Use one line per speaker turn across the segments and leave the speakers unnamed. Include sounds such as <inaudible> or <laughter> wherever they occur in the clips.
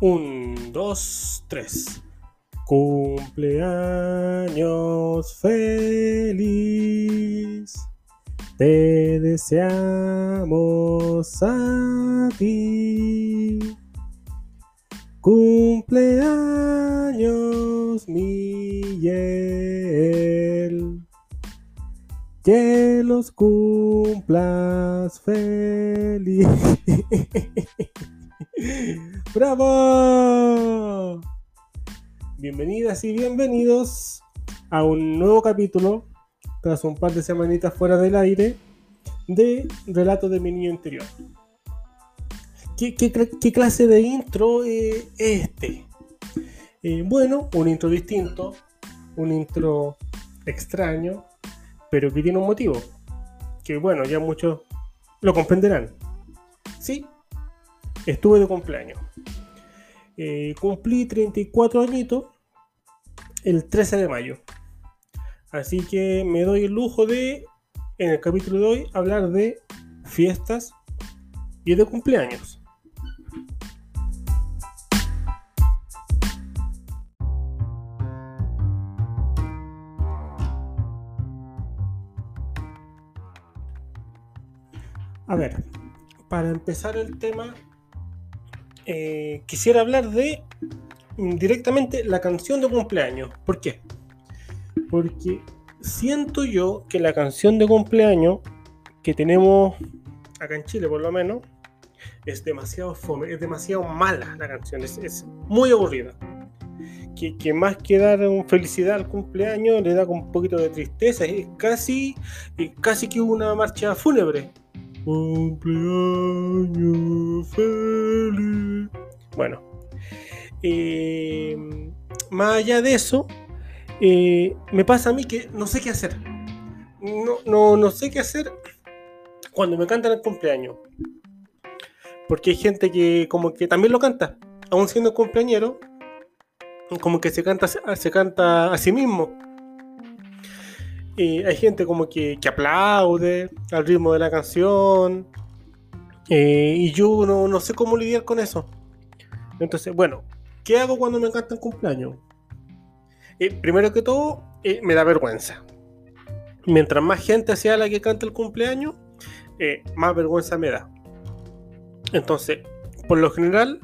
Un, dos, tres. Cumpleaños feliz. Te deseamos a ti. Cumpleaños Miguel. Que los cumplas feliz. <laughs> ¡Bravo! Bienvenidas y bienvenidos a un nuevo capítulo, tras un par de semanitas fuera del aire, de Relatos de mi niño interior. ¿Qué, clase de intro es este? Eh, bueno, un intro distinto, un intro extraño, pero que tiene un motivo. Que bueno, ya muchos lo comprenderán. Sí, estuve de cumpleaños. Eh, cumplí 34 añitos el 13 de mayo. Así que me doy el lujo de, en el capítulo de hoy, hablar de fiestas y de cumpleaños. A ver, para empezar el tema, eh, quisiera hablar de mm, directamente la canción de cumpleaños. ¿Por qué? Porque siento yo que la canción de cumpleaños que tenemos acá en Chile, por lo menos, es demasiado fome, es demasiado mala la canción, es, muy aburrida. Que, que más que dar felicidad al cumpleaños, le da un poquito de tristeza, es casi, es casi que una marcha fúnebre. Cumpleaños feliz. Bueno, eh, más allá de eso, eh, me pasa a mí que no sé qué hacer. No, no, no sé qué hacer cuando me cantan el cumpleaños. Porque hay gente que como que también lo canta, aún siendo cumpleañero, como que se canta, se canta a sí mismo. Hay gente como que, que aplaude al ritmo de la canción. eh, y yo no, no sé cómo lidiar con eso. Entonces, bueno, ¿qué hago cuando me cantan cumpleaños? Eh, primero que todo, eh, me da vergüenza. Mientras más gente sea la que canta el cumpleaños, más vergüenza me da. Entonces, por lo general,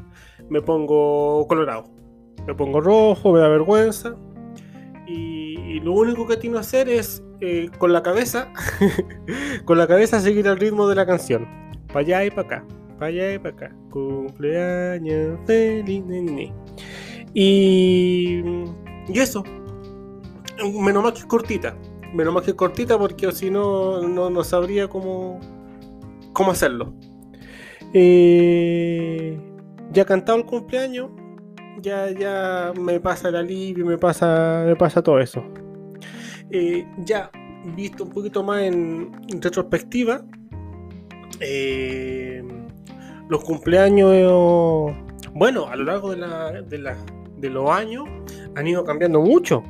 me pongo colorado. Me pongo rojo, me da vergüenza. Y, y lo único que tengo que hacer es eh, con la cabeza, <laughs> con la cabeza seguir el ritmo de la canción. Para allá y para acá, para allá y para acá. Cumpleaños feliz. Y, y eso. Menos mal que es cortita. Menos mal que es cortita porque si no, no, no sabría cómo, cómo hacerlo. Eh, ya cantado el cumpleaños, ya, ya me pasa el alivio, me pasa, me pasa todo eso. Eh, ya visto un poquito más en, retrospectiva, eh, los cumpleaños, bueno, a lo largo de, la- de la- de los años han ido cambiando mucho.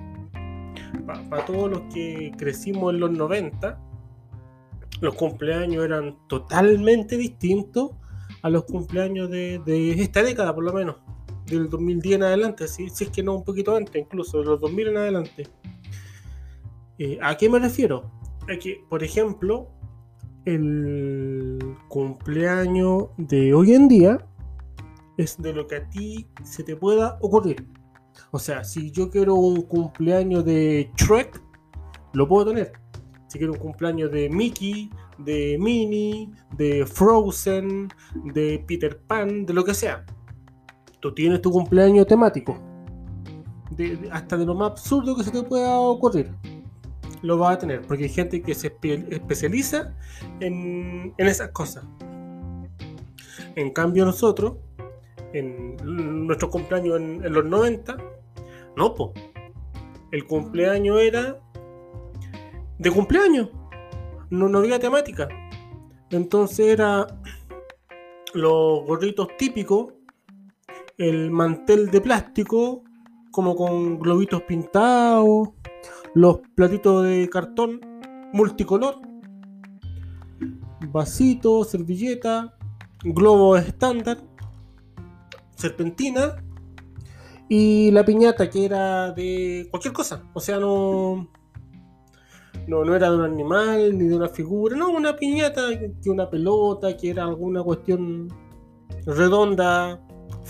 Para todos los que crecimos en los 90, los cumpleaños eran totalmente distintos a los cumpleaños de esta década, por lo menos, del 2010 en adelante, si, si es que no un poquito antes, incluso de los 2000 en adelante. Eh, ¿A qué me refiero? A por ejemplo, el cumpleaños de hoy en día es de lo que a ti se te pueda ocurrir. O sea, si yo quiero un cumpleaños de Shrek, lo puedo tener. Si quiero un cumpleaños de Mickey, de Minnie, de Frozen, de Peter Pan, de lo que sea. Tú tienes tu cumpleaños temático. Hasta de lo más absurdo que se te pueda ocurrir. Lo vas a tener. Porque hay gente que se espe- especializa en, esas cosas. En cambio nosotros, en nuestro cumpleaños en, en los 90, no, po. El cumpleaños era de cumpleaños. No, no había temática. Entonces era los gorritos típicos, el mantel de plástico, como con globitos pintados, los platitos de cartón multicolor, vasitos, servilleta, globos estándar, serpentina y la piñata que era de cualquier cosa. O sea, no, no, no era de un animal ni de una figura, no, una piñata, que una pelota, que era alguna cuestión redonda,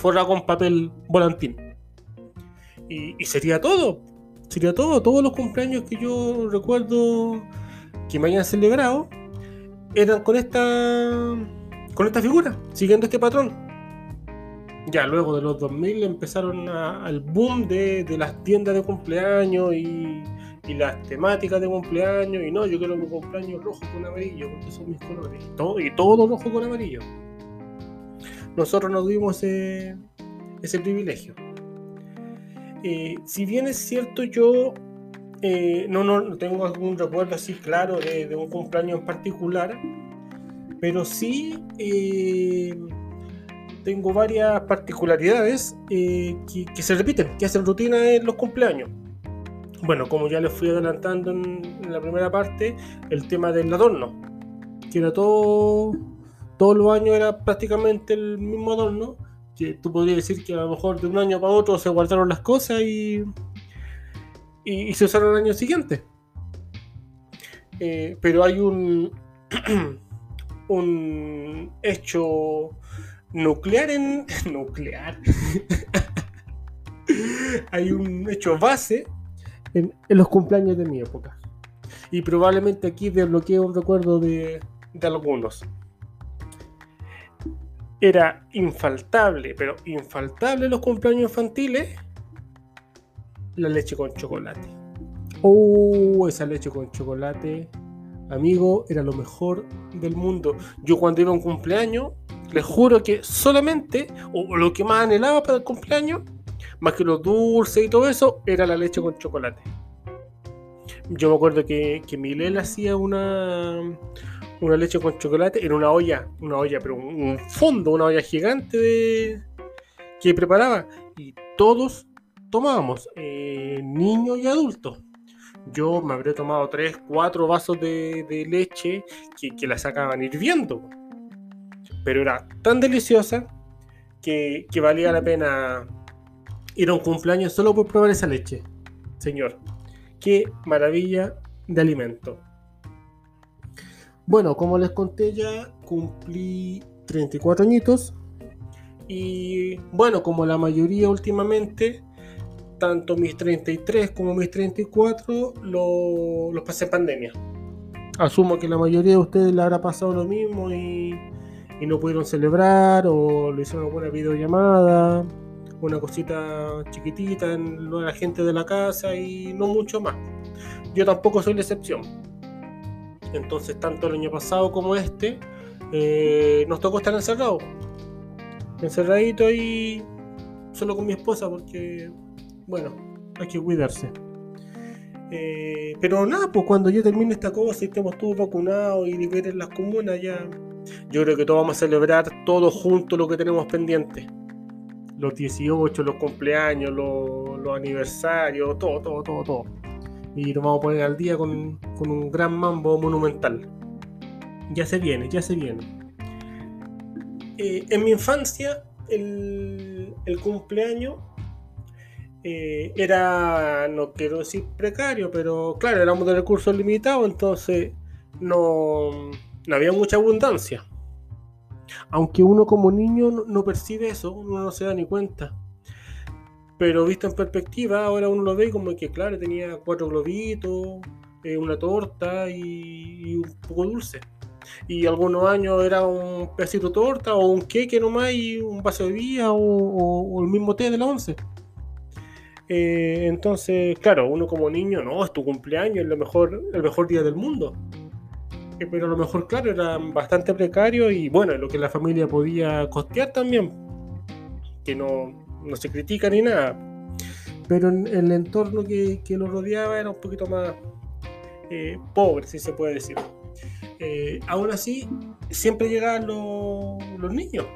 forrada con papel volantín. Y, sería todo, sería todo, todos los cumpleaños que yo recuerdo que me hayan celebrado eran con esta con esta figura, siguiendo este patrón. Ya luego de los 2000 empezaron al boom de, de, las tiendas de cumpleaños y, las temáticas de cumpleaños. Y no, yo quiero mi cumpleaños rojo con amarillo, porque son mis colores. Todo, y todo rojo con amarillo. Nosotros nos dimos ese, ese privilegio. Eh, si bien es cierto, yo eh, no, no, tengo algún recuerdo así claro de, un cumpleaños en particular, pero sí eh, tengo varias particularidades que, se repiten, que hacen rutina en los cumpleaños. Bueno, como ya les fui adelantando en, en la primera parte, el tema del adorno, que era todo, todos los años era prácticamente el mismo adorno que tú podrías decir que a lo mejor de un año para otro se guardaron las cosas y, y, se usaron el año siguiente. Eh, pero hay un, <clears throat> un hecho nuclear en. <laughs> nuclear. <laughs> hay un hecho base en, los cumpleaños de mi época. Y probablemente aquí desbloquee un recuerdo de, de algunos era infaltable, pero infaltable los cumpleaños infantiles, la leche con chocolate. Oh, esa leche con chocolate, amigo, era lo mejor del mundo. Yo cuando iba a un cumpleaños, les juro que solamente, o lo que más anhelaba para el cumpleaños, más que los dulces y todo eso, era la leche con chocolate. Yo me acuerdo que, que Milena hacía una, una leche con chocolate en una olla, una olla, pero un, fondo, una olla gigante que preparaba y todos tomábamos, eh, niños y adultos. Yo me habría tomado 3, 4 vasos de, leche que, la sacaban hirviendo. Pero era tan deliciosa que, que valía la pena ir a un cumpleaños solo por probar esa leche. Señor, qué maravilla de alimento. Bueno, como les conté ya, cumplí 34 añitos. Y bueno, como la mayoría últimamente, tanto mis 33 como mis 34 los pasé en pandemia. Asumo que la mayoría de ustedes le habrá pasado lo mismo y, no pudieron celebrar o le hicieron una buena videollamada, una cosita chiquitita en la gente de la casa y no mucho más. Yo tampoco soy la excepción entonces, tanto el año pasado como este, eh, nos tocó estar encerrados. Encerradito ahí, solo con mi esposa, porque, bueno, hay que cuidarse. Eh, pero nada, pues cuando yo termine esta cosa y estemos todos vacunados y liberen las comunas, ya. Yo creo que todos vamos a celebrar todos juntos lo que tenemos pendiente. Los 18, los cumpleaños, los, los aniversarios, todo, todo, todo, todo y nos vamos a poner al día con, un gran mambo monumental. Ya se viene, ya se viene. Eh, en mi infancia, el, cumpleaños eh, era, no quiero decir precario, pero claro, éramos de recursos limitados, entonces no, no había mucha abundancia. Aunque uno como niño no percibe eso, uno no se da ni cuenta. Pero visto en perspectiva, ahora uno lo ve como que, claro, tenía cuatro globitos, eh, una torta y, un poco dulce. Y algunos años era un pedacito de torta o un queque nomás y un vaso de vía o, el mismo té de la once. Eh, entonces, claro, uno como niño, no, es tu cumpleaños, es lo mejor, el mejor día del mundo. Eh, pero a lo mejor, claro, era bastante precario y bueno, lo que la familia podía costear también. Que no, no se critica ni nada. Pero en, el entorno que, lo rodeaba era un poquito más eh, pobre, si se puede decir. Eh, aún así, siempre llegaban los, niños.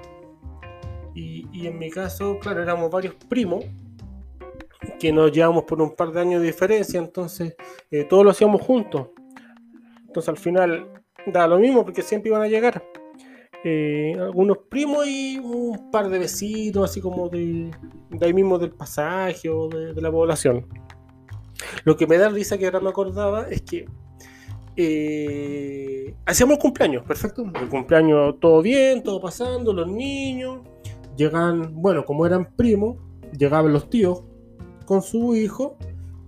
Y, en mi caso, claro, éramos varios primos que nos llevamos por un par de años de diferencia, entonces eh, todos lo hacíamos juntos. Entonces al final da lo mismo porque siempre iban a llegar. Eh, algunos primos y un par de vecinos, así como de, ahí mismo del pasaje o de, la población. Lo que me da risa que ahora me acordaba es que eh, hacíamos cumpleaños, perfecto. El cumpleaños todo bien, todo pasando, los niños. Llegan, bueno, como eran primos, llegaban los tíos con su hijo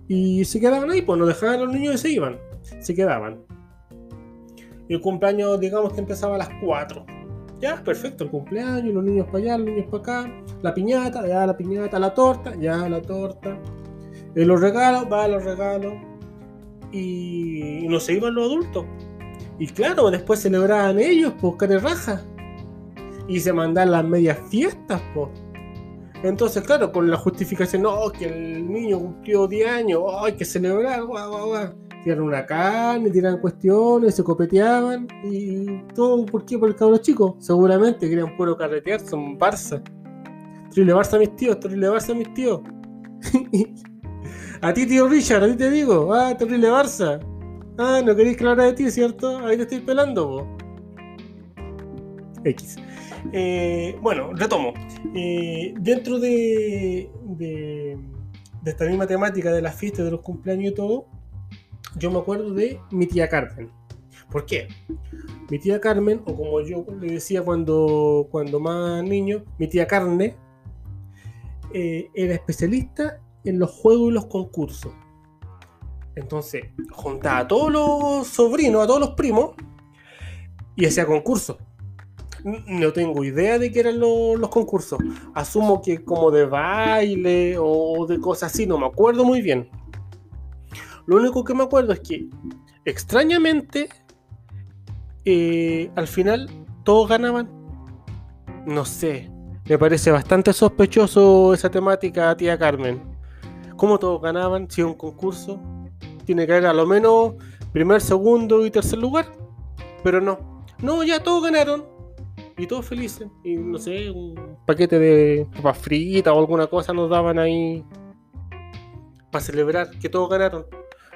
y se quedaban ahí, pues no dejaban a los niños y se iban. Se quedaban. El cumpleaños, digamos que empezaba a las 4. Ya, perfecto, el cumpleaños, los niños para allá, los niños para acá, la piñata, ya la piñata, la torta, ya la torta. Y los regalos, va los regalos y, no se iban los adultos. Y claro, después celebraban ellos, pues, raja. Y se mandaban las medias fiestas, pues. Entonces, claro, con la justificación, no, que el niño cumplió 10 años, oh, hay que celebrar, guau, guau, guau. Tiran una carne, tiran cuestiones, se copeteaban y todo, ¿por qué? Por el cabro chico. Seguramente querían puro carretear, son Barça. Terrible Barça mis tíos, terrible Barça mis tíos. <laughs> A ti, tío Richard, a ti te digo. Ah, terrible Barça. Ah, no queréis que hablara de ti, ¿cierto? Ahí te estoy pelando, vos. X. Eh, bueno, retomo. Eh, dentro de, de, de, esta misma temática de las fiestas, de los cumpleaños y todo, yo me acuerdo de mi tía Carmen. ¿Por qué? Mi tía Carmen, o como yo le decía cuando, cuando más niño, mi tía Carne, eh, era especialista en los juegos y los concursos. Entonces, juntaba a todos los sobrinos, a todos los primos, y hacía concursos. No tengo idea de qué eran los, los, concursos. Asumo que como de baile o de cosas así, no me acuerdo muy bien. Lo único que me acuerdo es que, extrañamente, eh, al final todos ganaban. No sé, me parece bastante sospechoso esa temática, tía Carmen. ¿Cómo todos ganaban? Si es un concurso, tiene que haber a lo menos primer, segundo y tercer lugar. Pero no. No, ya todos ganaron. Y todos felices. Y no sé, un paquete de papas fritas o alguna cosa nos daban ahí para celebrar que todos ganaron.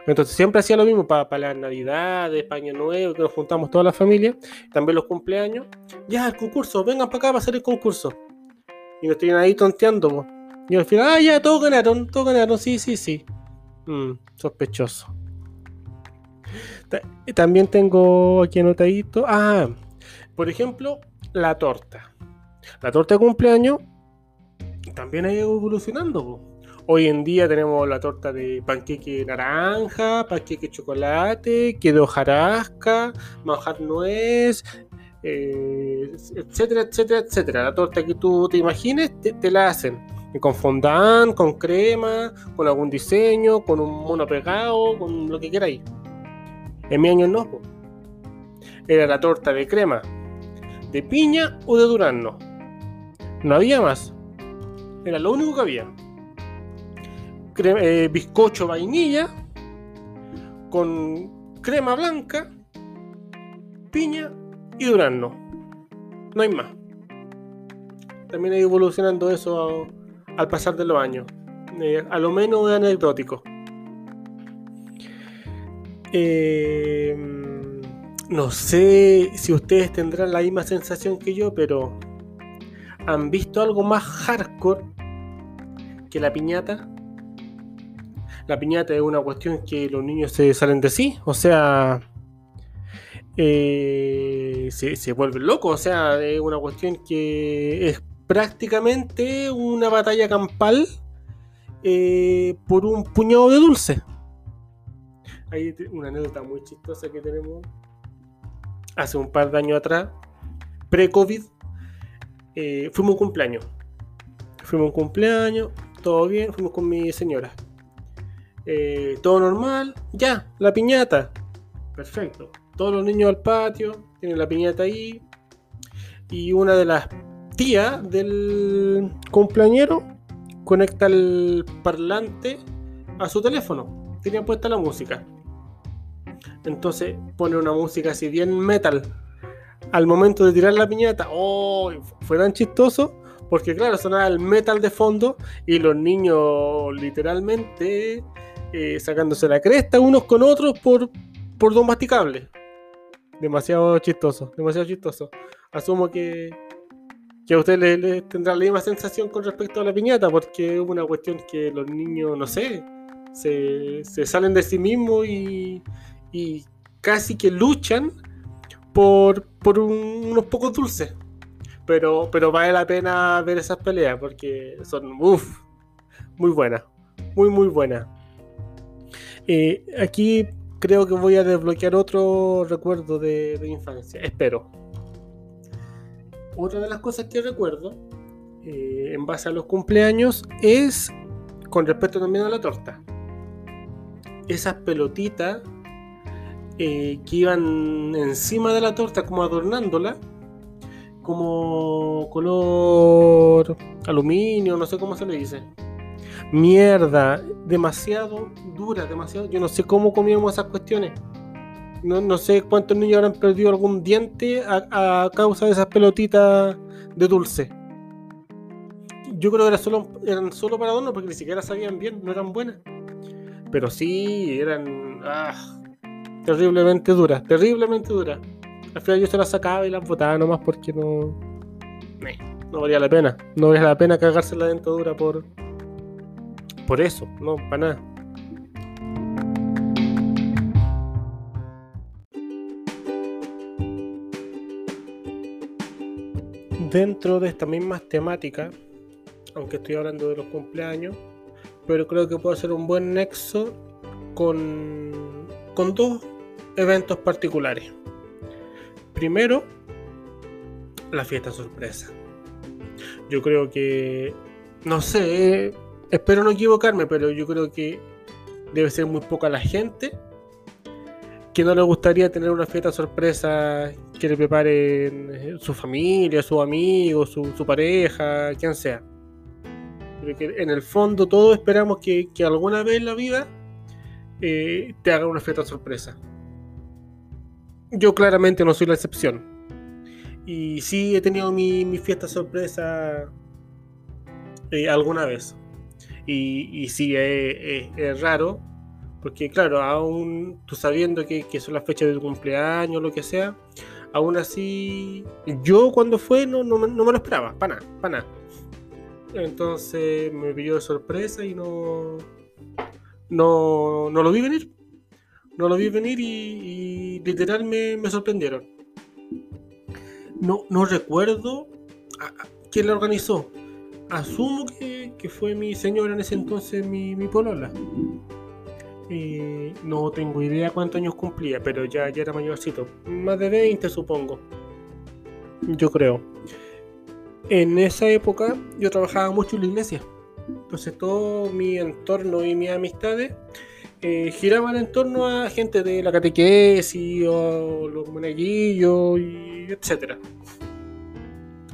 Entonces siempre hacía lo mismo para, para las navidades, para Año Nuevo, que nos juntamos toda la familia, también los cumpleaños. Ya, el concurso, vengan para acá para hacer el concurso. Y nos tienen ahí tonteando. Y al final, ah, ya, todos ganaron, todos ganaron, sí, sí, sí. Mm, sospechoso. También tengo aquí anotadito. Ah, por ejemplo, la torta. La torta de cumpleaños también ha ido evolucionando. Hoy en día tenemos la torta de panqueque naranja, panqueque chocolate, que de hojarasca, manjar nuez, eh, etcétera, etcétera, etcétera. La torta que tú te imagines, te la hacen con fondant, con crema, con algún diseño, con un mono pegado, con lo que queráis. En mi año no. Era la torta de crema, de piña o de durazno. No había más. Era lo único que había. Eh, bizcocho vainilla con crema blanca, piña y durazno. No hay más. También ha ido evolucionando eso al pasar de los años. Eh, a lo menos anecdótico. Eh, no sé si ustedes tendrán la misma sensación que yo, pero ¿han visto algo más hardcore que la piñata? La piñata es una cuestión que los niños se salen de sí, o sea, eh, se, vuelven locos, o sea, es una cuestión que es prácticamente una batalla campal eh, por un puñado de dulce. Hay una anécdota muy chistosa que tenemos hace un par de años atrás, pre-COVID, eh, fuimos un cumpleaños. Fuimos un cumpleaños, todo bien, fuimos con mi señora. Eh, todo normal, ya, la piñata. Perfecto. Todos los niños al patio, tienen la piñata ahí. Y una de las tía del cumpleañero conecta el parlante a su teléfono. Tenía puesta la música. Entonces pone una música así bien metal. Al momento de tirar la piñata, ¡oh! Fue tan chistoso porque, claro, sonaba el metal de fondo y los niños literalmente eh, sacándose la cresta unos con otros por, por dos masticables. demasiado chistoso, demasiado chistoso. Asumo que, que a usted le, tendrá la misma sensación con respecto a la piñata, porque es una cuestión que los niños, no sé, se, salen de sí mismos y, y casi que luchan por, por unos pocos dulces. Pero, pero vale la pena ver esas peleas porque son muy buenas. Muy, muy buenas. Eh, aquí creo que voy a desbloquear otro recuerdo de, infancia. Espero. Otra de las cosas que recuerdo, eh, en base a los cumpleaños, es con respecto también a la torta. Esas pelotitas eh, que iban encima de la torta como adornándola, como color aluminio, no sé cómo se le dice. Mierda, demasiado dura, demasiado. Yo no sé cómo comíamos esas cuestiones. No, sé cuántos niños habrán perdido algún diente a, causa de esas pelotitas de dulce. Yo creo que era solo, eran solo para adorno porque ni siquiera sabían bien, no eran buenas. Pero sí, eran. Ah, terriblemente dura, terriblemente dura. Al final yo se las sacaba y las botaba nomás porque no. No valía la pena. No valía la pena cagarse la dentadura por. Por eso, no, para nada. Dentro de esta misma temática, aunque estoy hablando de los cumpleaños, pero creo que puede ser un buen nexo con, con dos eventos particulares. Primero, la fiesta sorpresa. Yo creo que, no sé, espero no equivocarme, pero yo creo que debe ser muy poca la gente que no le gustaría tener una fiesta sorpresa que le preparen su familia, su amigo, su, pareja, quien sea. Porque en el fondo todos esperamos que, alguna vez en la vida eh, te haga una fiesta sorpresa. Yo claramente no soy la excepción. Y sí he tenido mi, fiesta sorpresa eh, alguna vez. Y, sí, es, raro. Porque claro, aún tú sabiendo que, son las fechas de tu cumpleaños, lo que sea, aún así, yo cuando fue no, no, me lo esperaba, para nada, para nada. Entonces me pilló de sorpresa y no, no, no lo vi venir no lo vi venir y, literal me, sorprendieron. No, no recuerdo quién la organizó. Asumo que, fue mi señora en ese entonces, mi, mi polola. no tengo idea cuántos años cumplía, pero ya, ya era mayorcito. Más de 20 supongo. Yo creo. En esa época yo trabajaba mucho en la iglesia. Entonces todo mi entorno y mis amistades eh, giraban en torno a gente de la catequesis o los monaguillos y etcétera.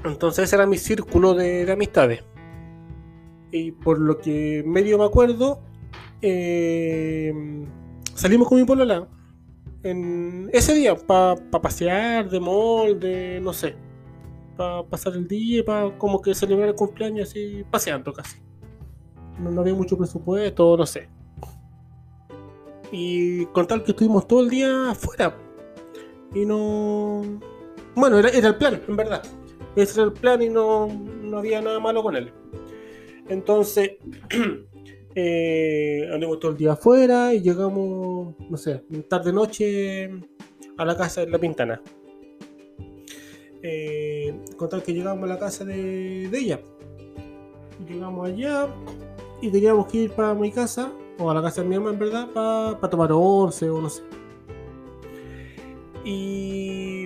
Entonces ese era mi círculo de, amistades. Y por lo que medio me acuerdo, eh, salimos con mi polola en ese día para pasear de mall, de no sé, para pasar el día, para como que celebrar el cumpleaños así, paseando casi. no había mucho presupuesto, no sé. Y con tal que estuvimos todo el día afuera. Y no. Bueno, era, el plan, en verdad. Ese era el plan y no, había nada malo con él. Entonces, <clears throat> eh, andamos todo el día afuera y llegamos, no sé, tarde noche a la casa de la Pintana. Eh, con tal que llegamos a la casa de, ella. Llegamos allá y teníamos que ir para mi casa o a la casa de mi mamá en verdad, para tomar once o no sé. Y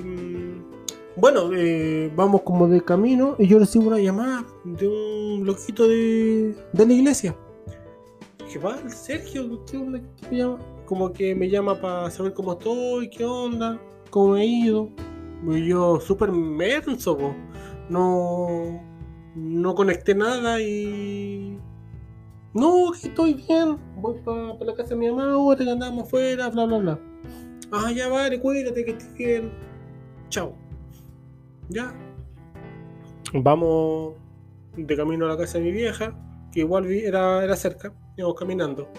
bueno, eh, vamos como de camino y yo recibo una llamada de un loquito de, de la iglesia. Dije, va, Sergio, ¿qué onda? ¿Qué me llama? Como que me llama para saber cómo estoy, qué onda, cómo he ido. Y yo súper menso, no, no conecté nada y no, estoy bien. Voy para la casa de mi mamá ahora que andamos afuera, bla, bla, bla. Ah, ya vale, cuídate que estés bien. Chao. Ya. Vamos de camino a la casa de mi vieja, que igual era, era cerca. Íbamos caminando.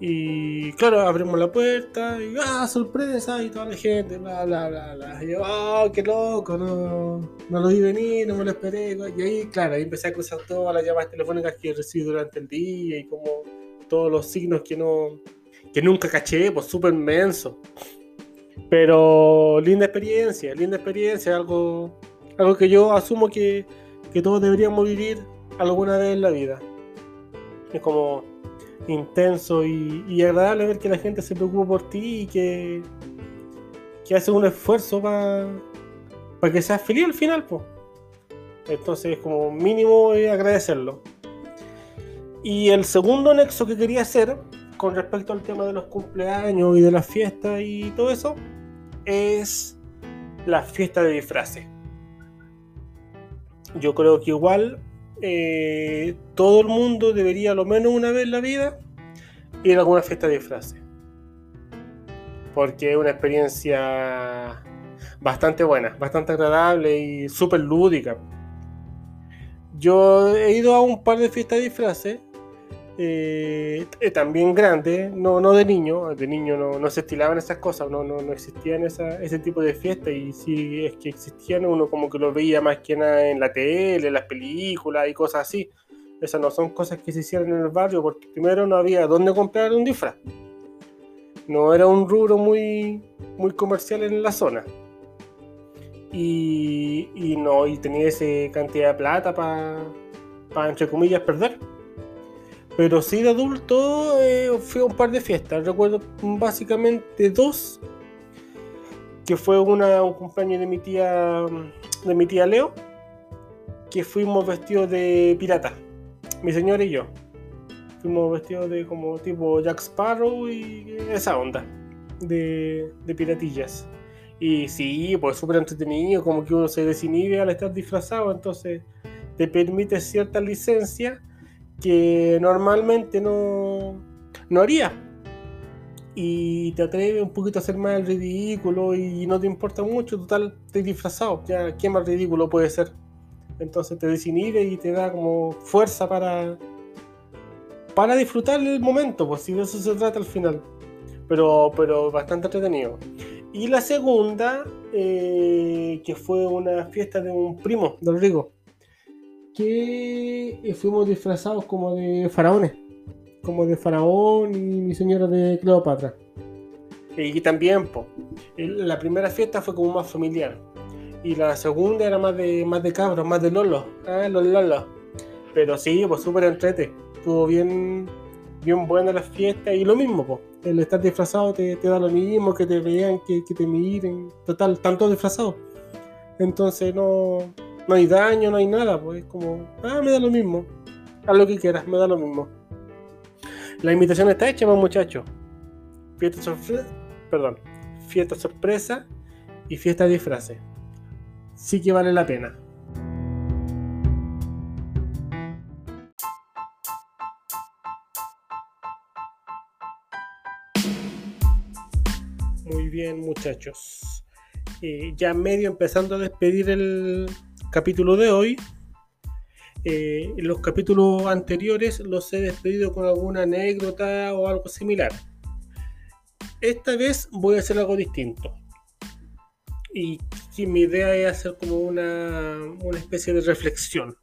Y claro, abrimos la puerta y ¡ah, sorpresa! Y toda la gente, bla, bla, bla, bla. Y yo, ¡ah, qué loco! No, no lo vi venir, no me lo esperé. Y ahí, claro, ahí empecé a cruzar todas las llamadas telefónicas que recibí durante el día y como todos los signos que no que nunca caché, pues súper menso. Pero linda experiencia, linda experiencia, algo, algo que yo asumo que, todos deberíamos vivir alguna vez en la vida. Es como intenso y, agradable ver que la gente se preocupa por ti y que, que hace un esfuerzo para que seas feliz al final. Pues. Entonces, como mínimo, agradecerlo. Y el segundo nexo que quería hacer con respecto al tema de los cumpleaños y de las fiestas y todo eso es la fiesta de disfraces. Yo creo que igual eh, todo el mundo debería, lo menos una vez en la vida, ir a alguna fiesta de disfraces. Porque es una experiencia bastante buena, bastante agradable y súper lúdica. Yo he ido a un par de fiestas de disfraces eh, también grande, no, no de niño, de niño no, no se estilaban esas cosas, no, no, no existían ese tipo de fiestas y si es que existían uno como que lo veía más que nada en la tele, en las películas y cosas así. Esas no son cosas que se hicieran en el barrio porque primero no había dónde comprar un disfraz. No era un rubro muy, muy comercial en la zona. Y, y no, y tenía esa cantidad de plata para, entre comillas, perder. Pero sí de adulto eh, fui a un par de fiestas. Recuerdo básicamente dos. Que fue una, un cumpleaños de mi tía de mi tía Leo. Que fuimos vestidos de pirata. Mi señora y yo. Fuimos vestidos de como tipo Jack Sparrow y esa onda. De, de piratillas. Y sí, pues súper entretenido, como que uno se desinhibe al estar disfrazado, entonces te permite cierta licencia que normalmente no, no haría. Y te atreve un poquito a hacer más el ridículo y no te importa mucho, total, te disfrazado, ya, ¿qué más ridículo puede ser? Entonces te desinhibe y te da como fuerza para, para disfrutar el momento, pues si de eso se trata al final. Pero, pero bastante entretenido. Y la segunda, eh, que fue una fiesta de un primo del Rigo que fuimos disfrazados como de faraones, como de faraón y mi señora de Cleopatra. Y también, la primera fiesta fue como más familiar. Y la segunda era más de más de cabros, más de lolo. Ah, los lolos. Pero sí, pues súper entrete. Estuvo bien, bien buena la fiesta. Y lo mismo, pues. El estar disfrazado te, da lo mismo, que te vean, que, que te miren. Total, tanto disfrazado. Entonces no, no hay daño, no hay nada, pues es como, ah, me da lo mismo. Haz lo que quieras, me da lo mismo. La invitación está hecha, pues, muchachos. Fiesta sorpresa, perdón, fiesta sorpresa y fiesta de disfraces. Sí que vale la pena. Muy bien, muchachos. Eh, ya medio empezando a despedir el, capítulo de hoy. Eh, los capítulos anteriores los he despedido con alguna anécdota o algo similar. Esta vez voy a hacer algo distinto. Y, mi idea es hacer como una, una especie de reflexión.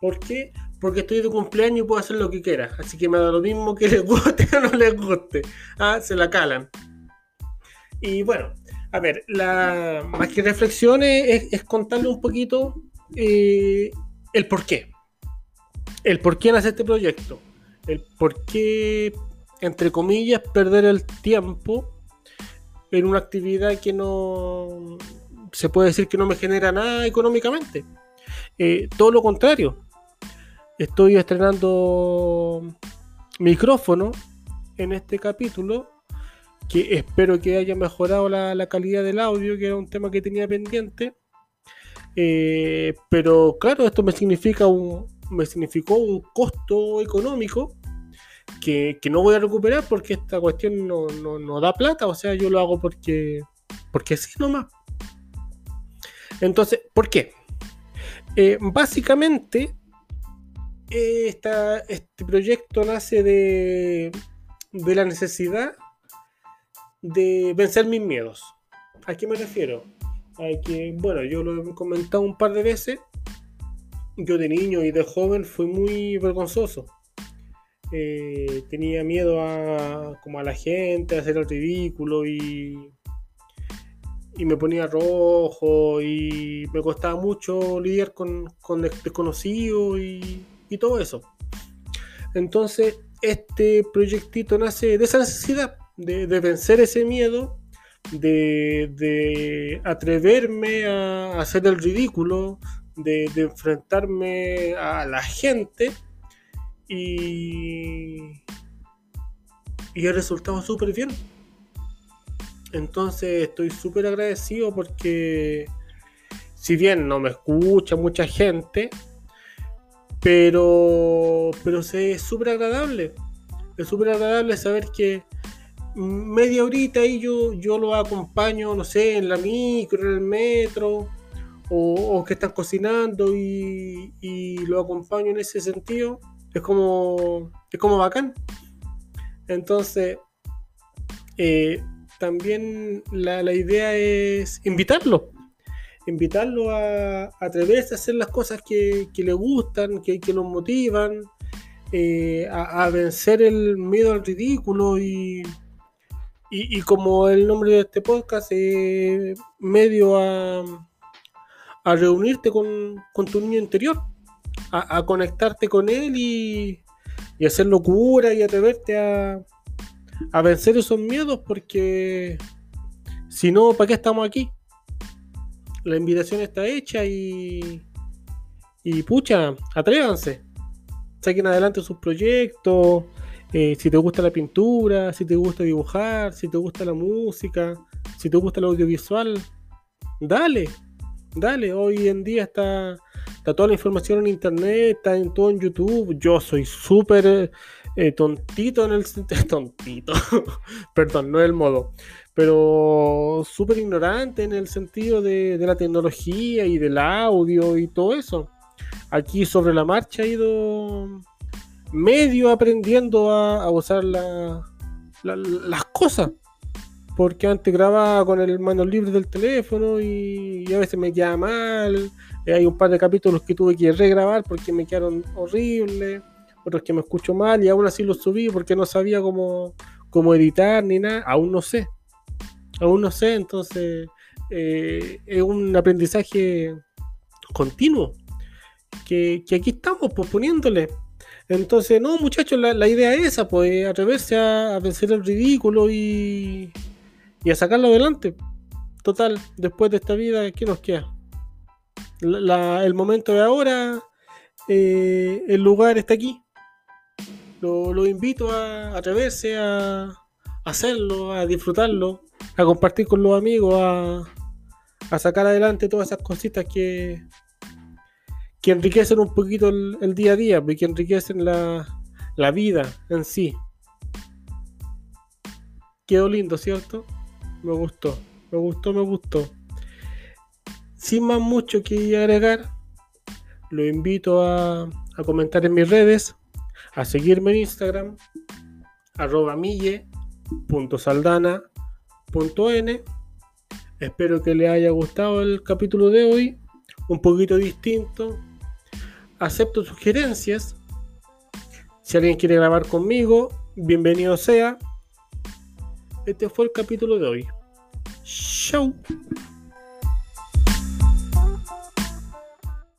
¿Por qué? Porque estoy de cumpleaños y puedo hacer lo que quiera. Así que me da lo mismo que les guste <laughs> o no les guste. Ah, se la calan. Y bueno, a ver, la, más que reflexiones es, contarle un poquito eh, el por qué. El por qué nace este proyecto. El por qué, entre comillas, perder el tiempo en una actividad que no se puede decir que no me genera nada económicamente. Eh, todo lo contrario. Estoy estrenando micrófono en este capítulo que espero que haya mejorado la, calidad del audio, que era un tema que tenía pendiente. Eh, pero claro, esto me significa un, me significó un costo económico que, no voy a recuperar porque esta cuestión no, da plata, o sea, yo lo hago porque, porque sí nomás. Entonces, ¿por qué? Eh, básicamente, este proyecto nace de, de la necesidad de vencer mis miedos. ¿A qué me refiero? Bueno, yo lo he comentado un par de veces. Yo de niño y de joven fui muy vergonzoso. Eh, tenía miedo a, como a la gente, a hacer el ridículo y, y me ponía rojo y me costaba mucho lidiar con, con desconocidos y, y todo eso. Entonces, este proyectito nace de esa necesidad de, vencer ese miedo, de, atreverme a hacer el ridículo, de, enfrentarme a la gente y, y resultado súper bien. Entonces estoy súper agradecido porque si bien no me escucha mucha gente, pero, pero es súper agradable. Es súper agradable saber que media horita y yo, yo lo acompaño, no sé, en la micro, en el metro, o, que están cocinando y, lo acompaño en ese sentido. Es como, es como bacán. Entonces, eh, también la, idea es invitarlo. Invitarlo a, atreverse a hacer las cosas que, le gustan, que, que los motivan, eh, a, vencer el miedo al ridículo y, y, como el nombre de este podcast es medio a, a reunirte con, tu niño interior, a, conectarte con él y, y hacer locura y atreverte a, a vencer esos miedos porque si no, ¿para qué estamos aquí? La invitación está hecha y, y pucha, atrévanse. Saquen adelante sus proyectos. Eh, si te gusta la pintura, si te gusta dibujar, si te gusta la música, si te gusta el audiovisual, dale, dale. Hoy en día está, toda la información en internet, está en todo en YouTube. Yo soy súper eh, tontito en el <laughs> tontito, <laughs> perdón, no es el modo, pero súper ignorante en el sentido de, la tecnología y del audio y todo eso. Aquí sobre la marcha he ido medio aprendiendo a, usar las cosas. Porque antes grababa con el mano libre del teléfono y, a veces me quedaba mal. Eh, hay un par de capítulos que tuve que regrabar porque me quedaron horribles otros que me escucho mal y aún así los subí porque no sabía cómo, cómo editar ni nada, aún no sé, aún no sé, entonces eh, es un aprendizaje continuo que, aquí estamos pues, poniéndole. Entonces, no, muchachos, la, idea es esa, pues, atreverse a, vencer el ridículo y, y, a sacarlo adelante. Total, después de esta vida, ¿qué nos queda? el momento de ahora, eh, el lugar está aquí lo, invito a atreverse a, hacerlo, a disfrutarlo, a compartir con los amigos, a, sacar adelante todas esas cositas que, que enriquecen un poquito el, día a día, pues, que enriquecen la, la vida en sí. Quedó lindo, ¿cierto? Me gustó, me gustó, me gustó. Sin más mucho que agregar, lo invito a, a comentar en mis redes a seguirme en Instagram, arroba mille.saldana.n. Espero que les haya gustado el capítulo de hoy, un poquito distinto. Acepto sugerencias. Si alguien quiere grabar conmigo, bienvenido sea. Este fue el capítulo de hoy. Chau.